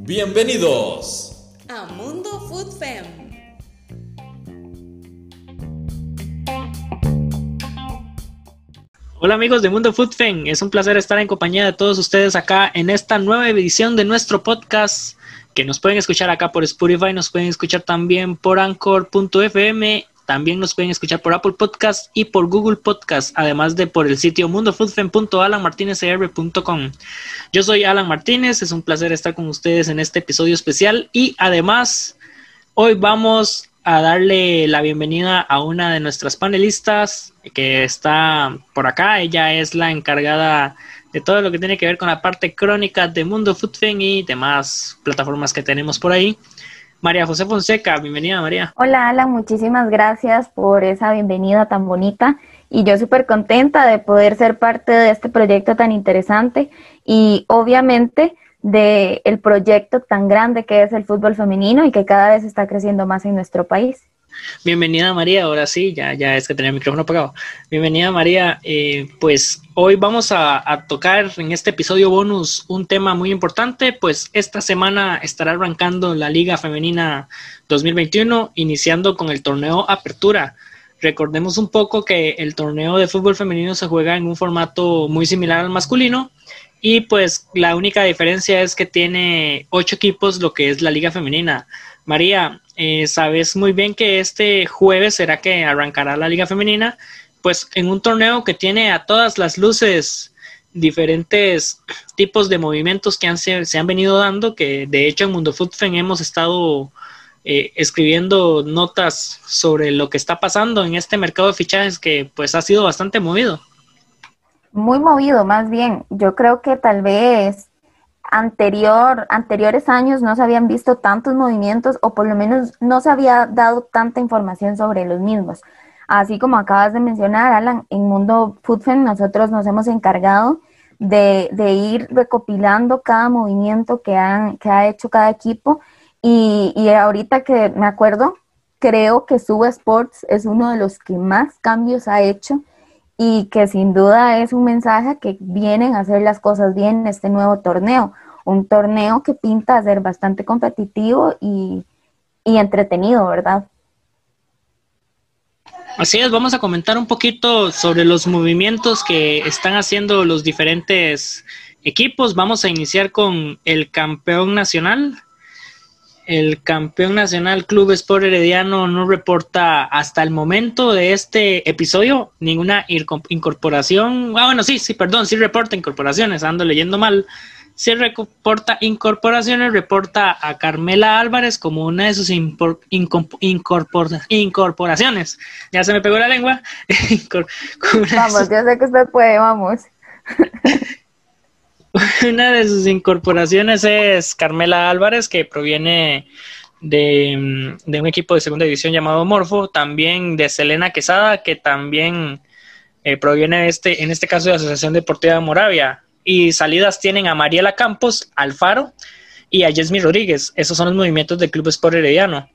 Bienvenidos a Mundo Food Fem. Hola amigos de Mundo Food Fem, es un placer estar en compañía de todos ustedes acá en esta nueva edición de nuestro podcast que nos pueden escuchar acá por Spotify, nos pueden escuchar también por Anchor.fm también nos pueden escuchar por Apple Podcast y por Google Podcast, además de por el sitio mundofoodfen.alanmartinezcr.com. Yo soy Alan Martínez, es un placer estar con ustedes en este episodio especial y además hoy vamos a darle la bienvenida a una de nuestras panelistas que está por acá. Ella es la encargada de todo lo que tiene que ver con la parte crónica de Mundo Foodfen y demás plataformas que tenemos por ahí. María José Fonseca, bienvenida María. Hola Alan, muchísimas gracias por esa bienvenida tan bonita y yo súper contenta de poder ser parte de este proyecto tan interesante y obviamente de el proyecto tan grande que es el fútbol femenino y que cada vez está creciendo más en nuestro país. Bienvenida María, ahora sí, ya, ya es que tenía el micrófono apagado. Bienvenida María, eh, pues hoy vamos a, tocar en este episodio bonus un tema muy importante, pues esta semana estará arrancando la Liga Femenina 2021, iniciando con el torneo Apertura. Recordemos un poco que el torneo de fútbol femenino se juega en un formato muy similar al masculino y pues la única diferencia es que tiene ocho equipos lo que es la Liga Femenina. María, eh, sabes muy bien que este jueves será que arrancará la Liga Femenina, pues en un torneo que tiene a todas las luces diferentes tipos de movimientos que han, se, han venido dando, que de hecho en Mundo Footfen hemos estado eh, escribiendo notas sobre lo que está pasando en este mercado de fichajes que pues ha sido bastante movido. Muy movido, más bien. Yo creo que tal vez anterior, anteriores años no se habían visto tantos movimientos o por lo menos no se había dado tanta información sobre los mismos. Así como acabas de mencionar, Alan, en Mundo Foodfen nosotros nos hemos encargado de, ir recopilando cada movimiento que, han, que ha hecho cada equipo y, y ahorita que me acuerdo, creo que Suba Sports es uno de los que más cambios ha hecho y que sin duda es un mensaje que vienen a hacer las cosas bien en este nuevo torneo. Un torneo que pinta ser bastante competitivo y, entretenido, ¿verdad? Así es, vamos a comentar un poquito sobre los movimientos que están haciendo los diferentes equipos. Vamos a iniciar con el campeón nacional, el campeón nacional Club Sport Herediano no reporta hasta el momento de este episodio ninguna incorporación. Ah, bueno, sí, sí, perdón, sí reporta incorporaciones, ando leyendo mal. Sí reporta incorporaciones, reporta a Carmela Álvarez como una de sus incorporaciones. Ya se me pegó la lengua. vamos, yo sé que usted puede, vamos. Una de sus incorporaciones es Carmela Álvarez, que proviene de, un equipo de segunda división llamado Morfo, también de Selena Quesada, que también eh, proviene de este, en este caso de Asociación Deportiva de Moravia. Y salidas tienen a Mariela Campos, Alfaro y a Yesmi Rodríguez. Esos son los movimientos del Club Sport Herediano.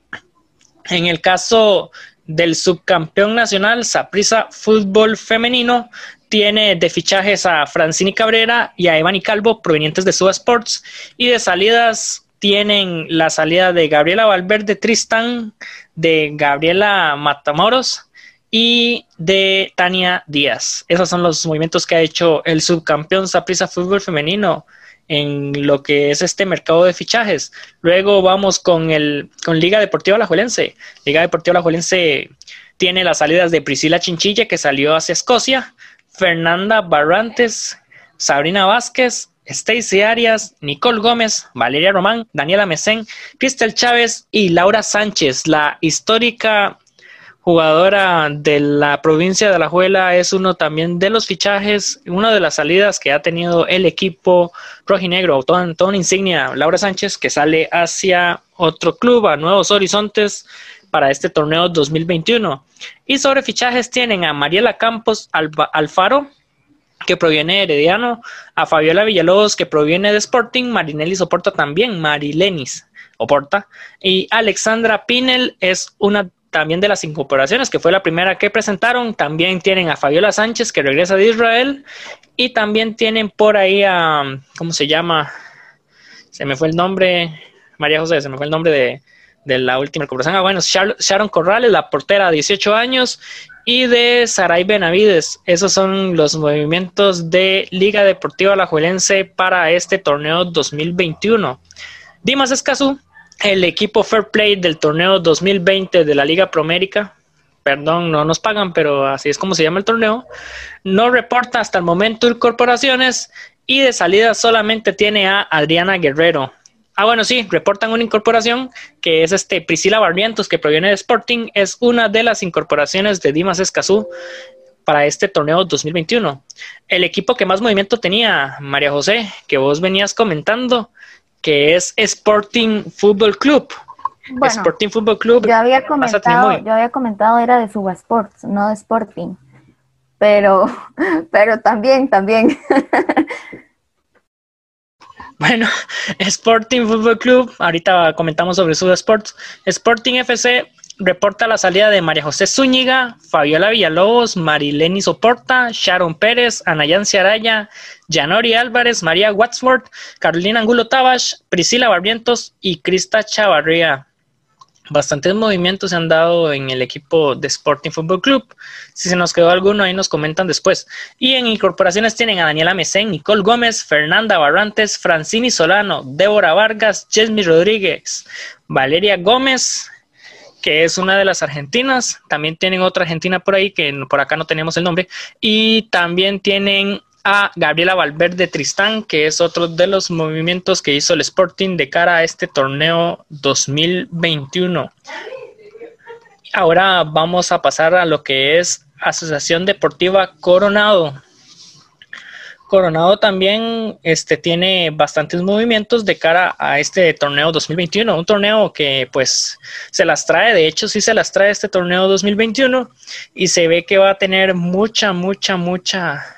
En el caso del subcampeón nacional, Saprisa Fútbol Femenino, tiene de fichajes a Francini Cabrera y a Evani Calvo, provenientes de Suba Sports, y de salidas tienen la salida de Gabriela Valverde Tristán, de Gabriela Matamoros y de Tania Díaz. Esos son los movimientos que ha hecho el subcampeón Saprisa Fútbol Femenino en lo que es este mercado de fichajes. Luego vamos con el con Liga Deportiva Alajuelense. Liga Deportiva Alajuelense tiene las salidas de Priscila Chinchilla que salió hacia Escocia, Fernanda Barrantes, Sabrina Vázquez, Stacy Arias, Nicole Gómez, Valeria Román, Daniela Mesén, Cristel Chávez y Laura Sánchez, la histórica jugadora de la provincia de Alajuela, es uno también de los fichajes, una de las salidas que ha tenido el equipo rojinegro, toda, toda una insignia, Laura Sánchez, que sale hacia otro club, a Nuevos Horizontes, para este torneo 2021. Y sobre fichajes tienen a Mariela Campos Alfaro, que proviene de Herediano, a Fabiola Villalobos, que proviene de Sporting, Marinelli Soporta también, Marilenis Oporta, y Alexandra Pinel es una también de las incorporaciones, que fue la primera que presentaron, también tienen a Fabiola Sánchez, que regresa de Israel, y también tienen por ahí a, ¿cómo se llama? Se me fue el nombre, María José, se me fue el nombre de, de la última incorporación. Ah, bueno, Sharon Corrales, la portera, 18 años, y de Saray Benavides. Esos son los movimientos de Liga Deportiva Alajuelense para este torneo 2021. Dimas Escazú, el equipo Fair Play del torneo 2020 de la Liga Promérica, perdón, no nos pagan, pero así es como se llama el torneo, no reporta hasta el momento incorporaciones y de salida solamente tiene a Adriana Guerrero. Ah, bueno, sí, reportan una incorporación que es este Priscila Barrientos, que proviene de Sporting, es una de las incorporaciones de Dimas Escazú para este torneo 2021. El equipo que más movimiento tenía, María José, que vos venías comentando, que es Sporting Football Club. Sporting Football Club. Yo había comentado, yo había comentado era de Suba Sports, no de Sporting. Pero, pero también, también. Bueno, Sporting Football Club, ahorita comentamos sobre Suba Sports. Sporting FC reporta la salida de María José Zúñiga, Fabiola Villalobos, Marileni Soporta, Sharon Pérez, Anayansi Araya, Janori Álvarez, María Watsworth, Carolina Angulo Tabash, Priscila Barrientos y Crista Chavarría. Bastantes movimientos se han dado en el equipo de Sporting Football Club. Si se nos quedó alguno, ahí nos comentan después. Y en incorporaciones tienen a Daniela Mesén, Nicole Gómez, Fernanda Barrantes, Francini Solano, Débora Vargas, Jesmy Rodríguez, Valeria Gómez, que es una de las argentinas. También tienen otra argentina por ahí, que por acá no tenemos el nombre. Y también tienen a Gabriela Valverde Tristán, que es otro de los movimientos que hizo el Sporting de cara a este torneo 2021. Ahora vamos a pasar a lo que es Asociación Deportiva Coronado. Coronado también este, tiene bastantes movimientos de cara a este torneo 2021, un torneo que pues se las trae, de hecho sí se las trae este torneo 2021 y se ve que va a tener mucha, mucha, mucha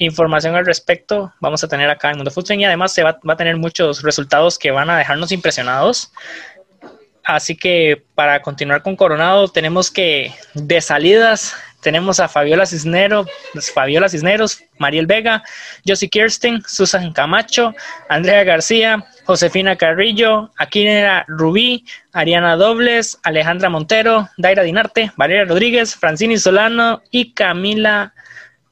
información al respecto. Vamos a tener acá en Mundo Fútbol y además se va, va a tener muchos resultados que van a dejarnos impresionados. Así que para continuar con Coronado tenemos que de salidas tenemos a Fabiola Cisneros, Fabiola Cisneros, Mariel Vega, Josie Kirsten, Susan Camacho, Andrea García, Josefina Carrillo, Aquinera Rubí, Ariana Dobles, Alejandra Montero, Daira Dinarte, Valeria Rodríguez, Francini Solano y Camila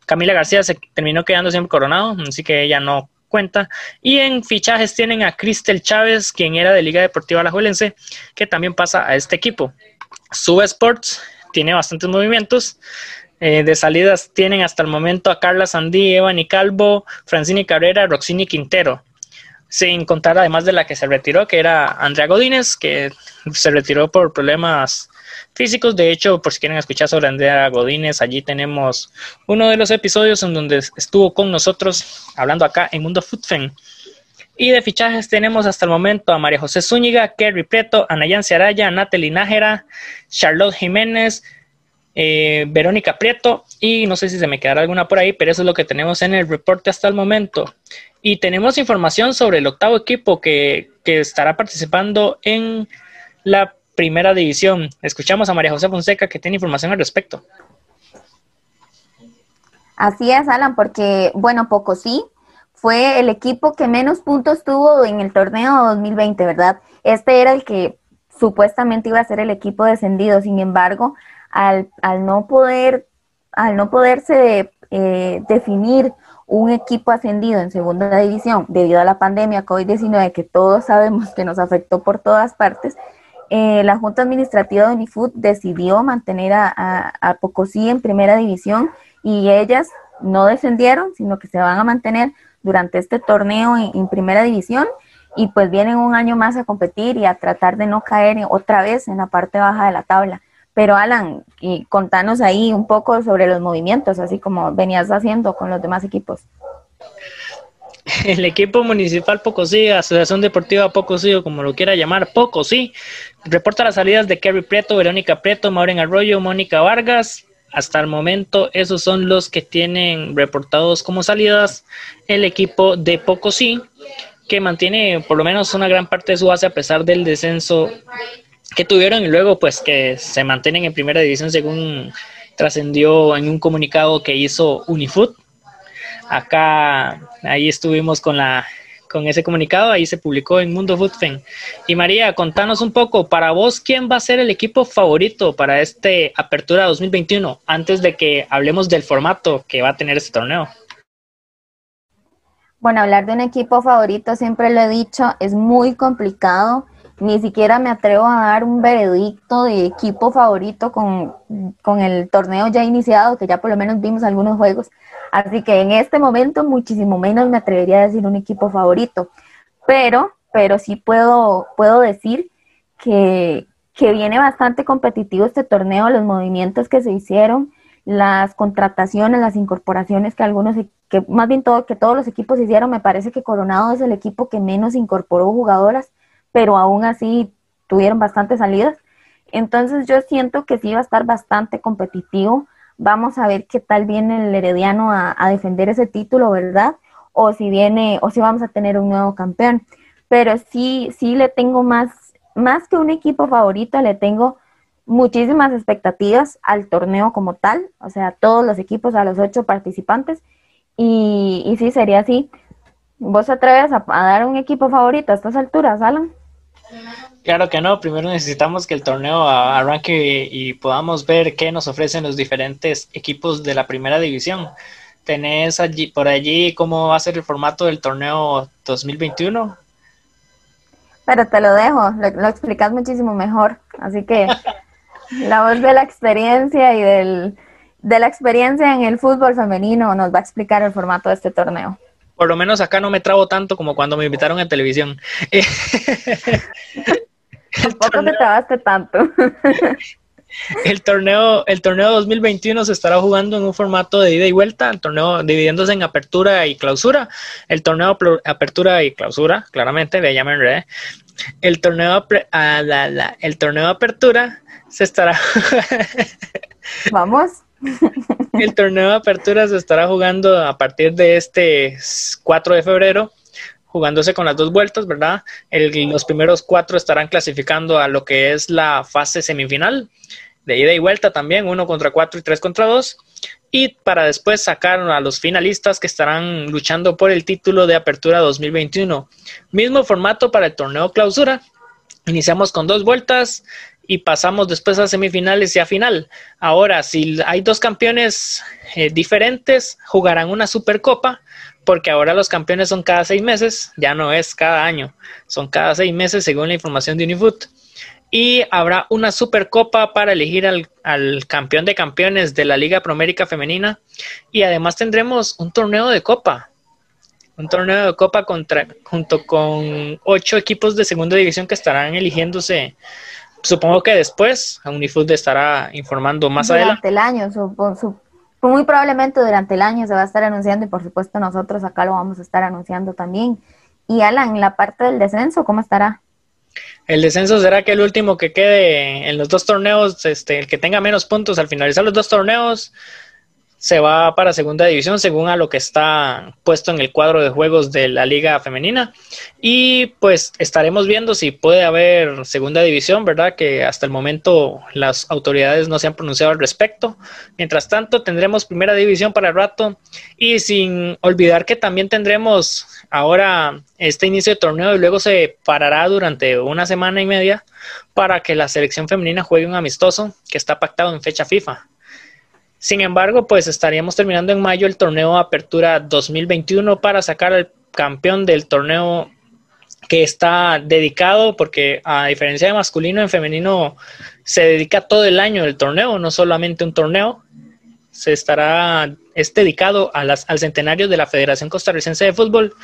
Camila García se terminó quedando siempre coronado, así que ella no cuenta. Y en fichajes tienen a Cristel Chávez, quien era de Liga Deportiva Alajuelense, que también pasa a este equipo. Sub Sports tiene bastantes movimientos. Eh, de salidas tienen hasta el momento a Carla Sandí, Evan y Calvo, Francini Cabrera, Roxini Quintero. Sin contar además de la que se retiró, que era Andrea Godínez, que se retiró por problemas físicos. De hecho, por si quieren escuchar sobre Andrea Godínez, allí tenemos uno de los episodios en donde estuvo con nosotros hablando acá en Mundo Footfen. Y de fichajes tenemos hasta el momento a María José Zúñiga, Kerry Preto, Anayansi Araya, Natalie Nájera, Charlotte Jiménez, eh, Verónica Prieto y no sé si se me quedará alguna por ahí, pero eso es lo que tenemos en el reporte hasta el momento. Y tenemos información sobre el octavo equipo que, que estará participando en la primera división. Escuchamos a María José Fonseca que tiene información al respecto. Así es, Alan, porque, bueno, poco sí, fue el equipo que menos puntos tuvo en el torneo 2020, ¿verdad? Este era el que supuestamente iba a ser el equipo descendido, sin embargo, al, al no poder, al no poderse eh, definir un equipo ascendido en segunda división debido a la pandemia COVID-19 que todos sabemos que nos afectó por todas partes, eh, la Junta Administrativa de Unifood decidió mantener a, a, Pocosí en primera división y ellas no descendieron, sino que se van a mantener durante este torneo en, primera división y pues vienen un año más a competir y a tratar de no caer otra vez en la parte baja de la tabla. Pero Alan, y contanos ahí un poco sobre los movimientos, así como venías haciendo con los demás equipos. El equipo municipal Pocosí, Asociación Deportiva Pocosí, o como lo quiera llamar, Pocosí, reporta las salidas de Kerry Prieto, Verónica Prieto, Maureen Arroyo, Mónica Vargas, hasta el momento, esos son los que tienen reportados como salidas el equipo de Pocosí, que mantiene por lo menos una gran parte de su base a pesar del descenso que tuvieron y luego pues que se mantienen en primera división según trascendió en un comunicado que hizo Unifoot. Acá, ahí estuvimos con la con ese comunicado, ahí se publicó en Mundo Footfen. Y María, contanos un poco, para vos, ¿quién va a ser el equipo favorito para este Apertura 2021? Antes de que hablemos del formato que va a tener este torneo. Bueno, hablar de un equipo favorito, siempre lo he dicho, es muy complicado ni siquiera me atrevo a dar un veredicto de equipo favorito con, el torneo ya iniciado, que ya por lo menos vimos algunos juegos. Así que en este momento muchísimo menos me atrevería a decir un equipo favorito. Pero, pero sí puedo, puedo decir que, que viene bastante competitivo este torneo, los movimientos que se hicieron, las contrataciones, las incorporaciones que algunos, que más bien todo, que todos los equipos hicieron, me parece que Coronado es el equipo que menos incorporó jugadoras pero aún así tuvieron bastantes salidas. Entonces yo siento que sí va a estar bastante competitivo. Vamos a ver qué tal viene el Herediano a, defender ese título, ¿verdad? O si viene, o si vamos a tener un nuevo campeón. Pero sí, sí le tengo más, más que un equipo favorito, le tengo muchísimas expectativas al torneo como tal, o sea, todos los equipos, a los ocho participantes. Y, y sí, sería así. ¿Vos atreves a, a dar un equipo favorito a estas alturas, Alan? Claro que no, primero necesitamos que el torneo arranque y, podamos ver qué nos ofrecen los diferentes equipos de la primera división. ¿Tenés allí, por allí cómo va a ser el formato del torneo 2021? Pero te lo dejo, lo, explicas muchísimo mejor. Así que la voz de la experiencia y del, de la experiencia en el fútbol femenino nos va a explicar el formato de este torneo por lo menos acá no me trabo tanto como cuando me invitaron a televisión. Tampoco te trabaste tanto. el torneo, el torneo 2021 se estará jugando en un formato de ida y vuelta, el torneo dividiéndose en apertura y clausura. El torneo apertura y clausura, claramente, ya me enredé. El torneo, ah, el torneo apertura se estará. Vamos. El torneo de apertura se estará jugando a partir de este 4 de febrero, jugándose con las dos vueltas, ¿verdad? los primeros cuatro estarán clasificando a lo que es la fase semifinal, de ida y vuelta también, uno contra cuatro y tres contra dos. Y para después sacar a los finalistas que estarán luchando por el título de apertura 2021. Mismo formato para el torneo clausura. Iniciamos con dos vueltas, y pasamos después a semifinales y a final. Ahora, si hay dos campeones eh, diferentes, jugarán una supercopa, porque ahora los campeones son cada seis meses, ya no es cada año, son cada seis meses según la información de Unifoot. Y habrá una supercopa para elegir al, al campeón de campeones de la Liga Promérica Femenina. Y además tendremos un torneo de copa, un torneo de copa contra, junto con ocho equipos de segunda división que estarán eligiéndose supongo que después Unifood estará informando más adelante. Durante el año, muy probablemente durante el año se va a estar anunciando y por supuesto nosotros acá lo vamos a estar anunciando también. Y Alan, la parte del descenso, ¿cómo estará? El descenso será que el último que quede en los dos torneos, este, el que tenga menos puntos al finalizar los dos torneos, se va para segunda división según a lo que está puesto en el cuadro de juegos de la liga femenina y pues estaremos viendo si puede haber segunda división, ¿verdad? Que hasta el momento las autoridades no se han pronunciado al respecto. Mientras tanto tendremos primera división para el rato y sin olvidar que también tendremos ahora este inicio de torneo y luego se parará durante una semana y media para que la selección femenina juegue un amistoso que está pactado en fecha FIFA. Sin embargo, pues estaríamos terminando en mayo el torneo Apertura 2021 para sacar al campeón del torneo que está dedicado, porque a diferencia de masculino, en femenino se dedica todo el año el torneo, no solamente un torneo. Se estará, es dedicado a las, al centenario de la Federación Costarricense de Fútbol.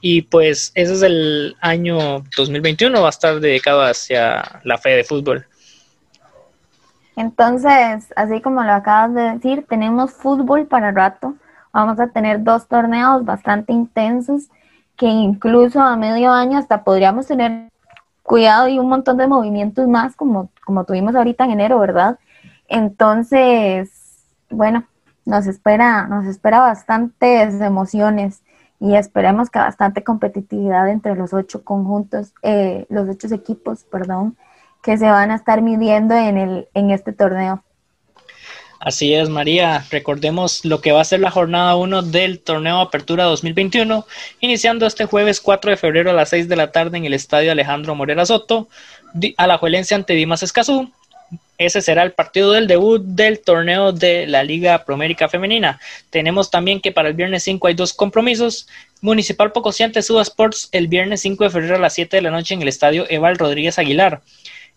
Y pues ese es el año 2021, va a estar dedicado hacia la fe de fútbol. Entonces, así como lo acabas de decir, tenemos fútbol para rato. Vamos a tener dos torneos bastante intensos que incluso a medio año hasta podríamos tener cuidado y un montón de movimientos más como, como tuvimos ahorita en enero, ¿verdad? Entonces, bueno, nos espera, nos espera bastantes emociones y esperemos que bastante competitividad entre los ocho conjuntos, eh, los ocho equipos, perdón, que se van a estar midiendo en, el, en este torneo. Así es, María. Recordemos lo que va a ser la jornada 1 del torneo Apertura 2021, iniciando este jueves 4 de febrero a las 6 de la tarde en el estadio Alejandro Morera Soto, a la Juelense ante Dimas Escazú. Ese será el partido del debut del torneo de la Liga Promérica Femenina. Tenemos también que para el viernes 5 hay dos compromisos. Municipal Pocociante Suba Sports el viernes 5 de febrero a las 7 de la noche en el estadio Eval Rodríguez Aguilar.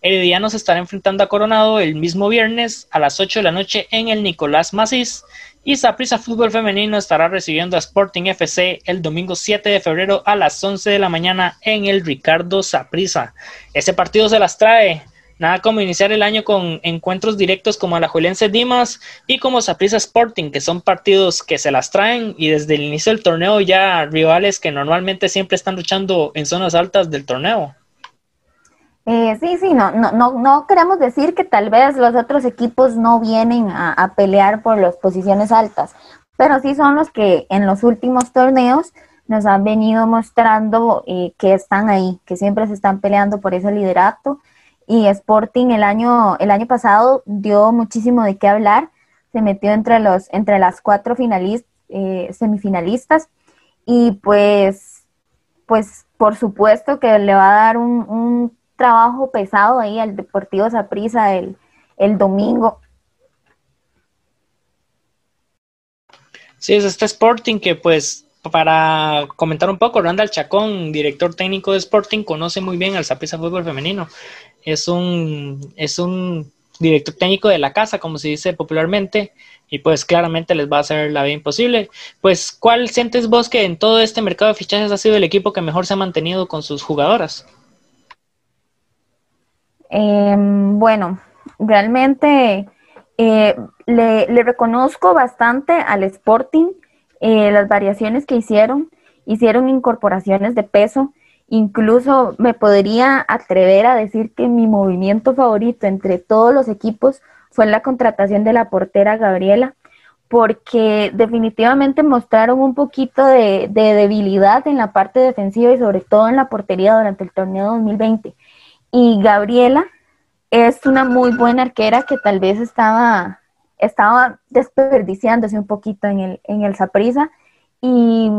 Herediano se estará enfrentando a Coronado el mismo viernes a las 8 de la noche en el Nicolás Macís y Saprissa Fútbol Femenino estará recibiendo a Sporting FC el domingo 7 de febrero a las 11 de la mañana en el Ricardo Saprissa. Ese partido se las trae. Nada como iniciar el año con encuentros directos como Alajuelense Dimas y como Saprissa Sporting, que son partidos que se las traen y desde el inicio del torneo ya rivales que normalmente siempre están luchando en zonas altas del torneo. Eh, sí, sí, no, no, no, no queremos decir que tal vez los otros equipos no vienen a, pelear por las posiciones altas, pero sí son los que en los últimos torneos nos han venido mostrando eh, que están ahí, que siempre se están peleando por ese liderato. Y Sporting el año, el año pasado dio muchísimo de qué hablar, se metió entre, los, entre las cuatro eh, semifinalistas y pues, pues por supuesto que le va a dar un trabajo pesado ahí al Deportivo Saprissa el, el domingo. Sí, es este Sporting que pues para comentar un poco, Randall Chacón, director técnico de Sporting, conoce muy bien al Saprissa Fútbol Femenino. Es un, es un director técnico de la casa, como se dice popularmente, y pues claramente les va a hacer la vida imposible. Pues, ¿cuál sientes vos que en todo este mercado de fichajes ha sido el equipo que mejor se ha mantenido con sus jugadoras? Em, bueno, realmente eh, le, reconozco bastante al Sporting eh, las variaciones que hicieron. Hicieron incorporaciones de peso. Incluso me podría atrever a decir que mi movimiento favorito entre todos los equipos fue la contratación de la portera Gabriela, porque definitivamente mostraron un poquito de debilidad en la parte defensiva y sobre todo en la portería durante el torneo 2020 y Gabriela es una muy buena arquera que tal vez estaba, estaba desperdiciándose un poquito en el, en el Saprisa y,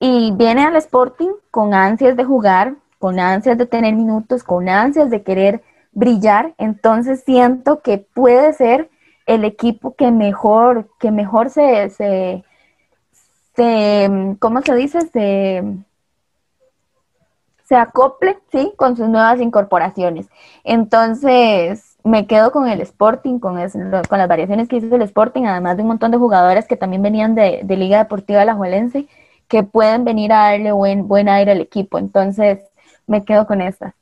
y viene al Sporting con ansias de jugar, con ansias de tener minutos, con ansias de querer brillar. Entonces siento que puede ser el equipo que mejor, que mejor se, se, se ¿cómo se dice? Se, se acople, ¿sí? Con sus nuevas incorporaciones. Entonces, me quedo con el Sporting, con, con las variaciones que hizo el Sporting, además de un montón de jugadores que también venían de, Liga Deportiva Alajuelense, que pueden venir a darle buen, buen aire al equipo. Entonces, me quedo con estas.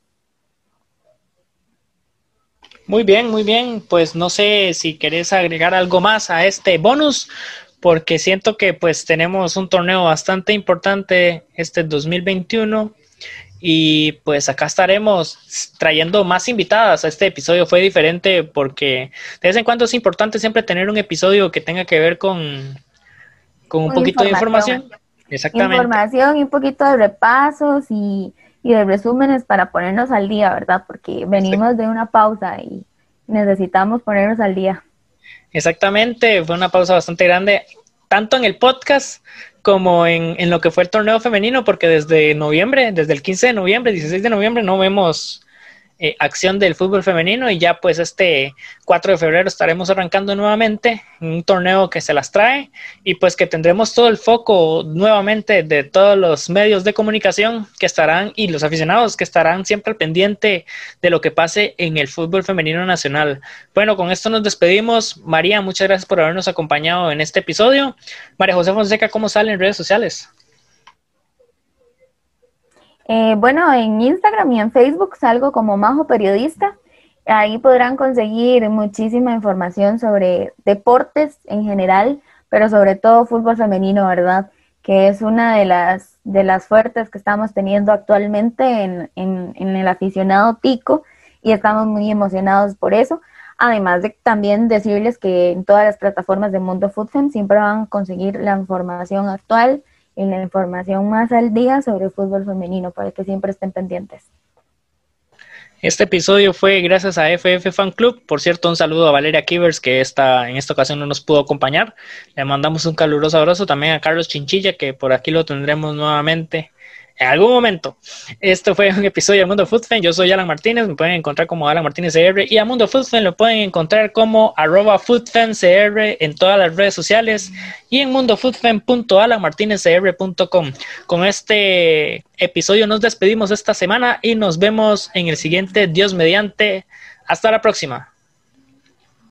Muy bien, muy bien. Pues no sé si querés agregar algo más a este bonus, porque siento que pues tenemos un torneo bastante importante este 2021 y pues acá estaremos trayendo más invitadas. Este episodio fue diferente porque de vez en cuando es importante siempre tener un episodio que tenga que ver con, con un poquito de información. Exactamente. Información y un poquito de repasos y, de resúmenes para ponernos al día, ¿verdad? Porque venimos de una pausa y necesitamos ponernos al día. Exactamente, fue una pausa bastante grande, tanto en el podcast como en, en, lo que fue el torneo femenino, porque desde noviembre, desde el 15 de noviembre, 16 de noviembre, no vemos eh, acción del fútbol femenino y ya pues este 4 de febrero estaremos arrancando nuevamente un torneo que se las trae y pues que tendremos todo el foco nuevamente de todos los medios de comunicación que estarán y los aficionados que estarán siempre al pendiente de lo que pase en el fútbol femenino nacional. Bueno, con esto nos despedimos. María, muchas gracias por habernos acompañado en este episodio. María José Fonseca, ¿cómo sale en redes sociales? Eh, bueno, en Instagram y en Facebook salgo como Majo Periodista. Ahí podrán conseguir muchísima información sobre deportes en general, pero sobre todo fútbol femenino, ¿verdad? Que es una de las, de las fuertes que estamos teniendo actualmente en, en, el aficionado tico y estamos muy emocionados por eso. Además de también decirles que en todas las plataformas de Mundo Fútbol siempre van a conseguir la información actual en la información más al día sobre el fútbol femenino para que siempre estén pendientes. Este episodio fue gracias a FF Fan Club. Por cierto, un saludo a Valeria Kivers, que esta, en esta ocasión no nos pudo acompañar. Le mandamos un caluroso abrazo también a Carlos Chinchilla, que por aquí lo tendremos nuevamente en algún momento. Esto fue un episodio de Mundo Food Yo soy Alan Martínez, me pueden encontrar como Alan Martínez CR y a Mundo Food lo pueden encontrar como arroba foodfanCR en todas las redes sociales y en mundofoodfan.alanmartinezcr.com. Con este episodio nos despedimos esta semana y nos vemos en el siguiente Dios mediante. Hasta la próxima.